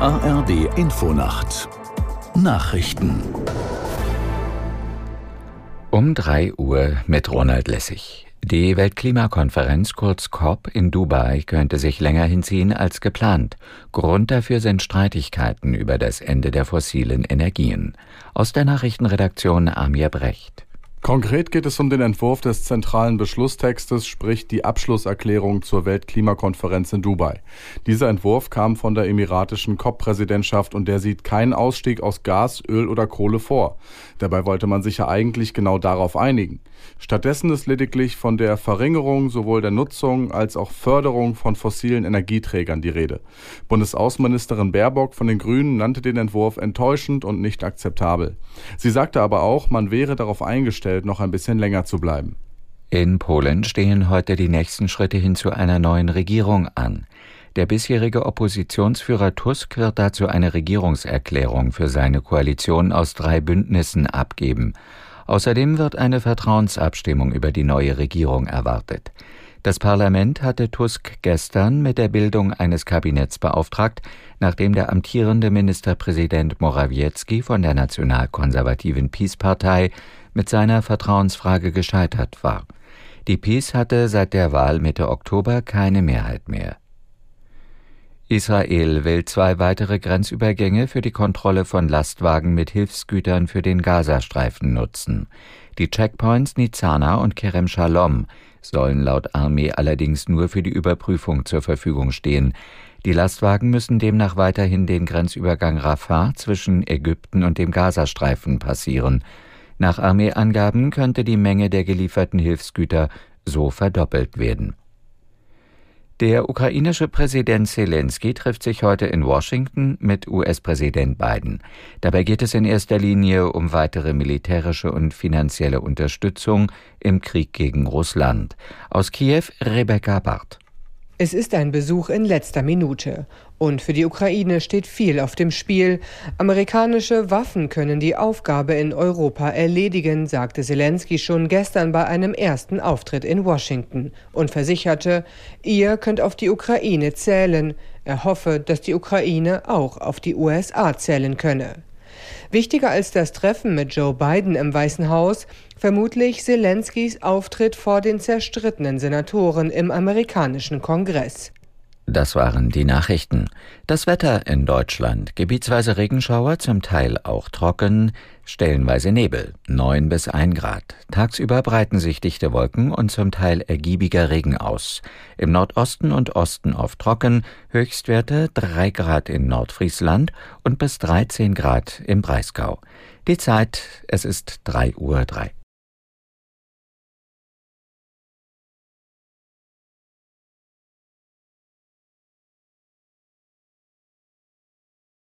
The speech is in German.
ARD Infonacht Nachrichten um 3 Uhr mit Ronald Lessig. Die Weltklimakonferenz kurz COP in Dubai könnte sich länger hinziehen als geplant. Grund dafür sind Streitigkeiten über das Ende der fossilen Energien. Aus der Nachrichtenredaktion Amir Brecht. Konkret geht es um den Entwurf des zentralen Beschlusstextes, sprich die Abschlusserklärung zur Weltklimakonferenz in Dubai. Dieser Entwurf kam von der emiratischen COP-Präsidentschaft und der sieht keinen Ausstieg aus Gas, Öl oder Kohle vor. Dabei wollte man sich ja eigentlich genau darauf einigen. Stattdessen ist lediglich von der Verringerung sowohl der Nutzung als auch Förderung von fossilen Energieträgern die Rede. Bundesaußenministerin Baerbock von den Grünen nannte den Entwurf enttäuschend und nicht akzeptabel. Sie sagte aber auch, man wäre darauf eingestellt, noch ein bisschen länger zu bleiben. In Polen stehen heute die nächsten Schritte hin zu einer neuen Regierung an. Der bisherige Oppositionsführer Tusk wird dazu eine Regierungserklärung für seine Koalition aus drei Bündnissen abgeben. Außerdem wird eine Vertrauensabstimmung über die neue Regierung erwartet. Das Parlament hatte Tusk gestern mit der Bildung eines Kabinetts beauftragt, nachdem der amtierende Ministerpräsident Morawiecki von der nationalkonservativen Peace-Partei mit seiner Vertrauensfrage gescheitert war. Die Peace hatte seit der Wahl Mitte Oktober keine Mehrheit mehr. Israel will zwei weitere Grenzübergänge für die Kontrolle von Lastwagen mit Hilfsgütern für den Gazastreifen nutzen. Die Checkpoints Nizana und Kerem Shalom sollen laut Armee allerdings nur für die Überprüfung zur Verfügung stehen. Die Lastwagen müssen demnach weiterhin den Grenzübergang Rafah zwischen Ägypten und dem Gazastreifen passieren. Nach Armeeangaben könnte die Menge der gelieferten Hilfsgüter so verdoppelt werden. Der ukrainische Präsident Zelensky trifft sich heute in Washington mit US-Präsident Biden. Dabei geht es in erster Linie um weitere militärische und finanzielle Unterstützung im Krieg gegen Russland. Aus Kiew Rebecca Barth. Es ist ein Besuch in letzter Minute. Und für die Ukraine steht viel auf dem Spiel. Amerikanische Waffen können die Aufgabe in Europa erledigen, sagte Zelensky schon gestern bei einem ersten Auftritt in Washington und versicherte, ihr könnt auf die Ukraine zählen. Er hoffe, dass die Ukraine auch auf die USA zählen könne. Wichtiger als das Treffen mit Joe Biden im Weißen Haus, vermutlich Zelenskys Auftritt vor den zerstrittenen Senatoren im amerikanischen Kongress. Das waren die Nachrichten. Das Wetter in Deutschland. Gebietsweise Regenschauer, zum Teil auch trocken, stellenweise Nebel, 9 bis 1 Grad. Tagsüber breiten sich dichte Wolken und zum Teil ergiebiger Regen aus. Im Nordosten und Osten oft trocken, Höchstwerte 3 Grad in Nordfriesland und bis 13 Grad im Breisgau. Die Zeit, es ist 3 Uhr 3.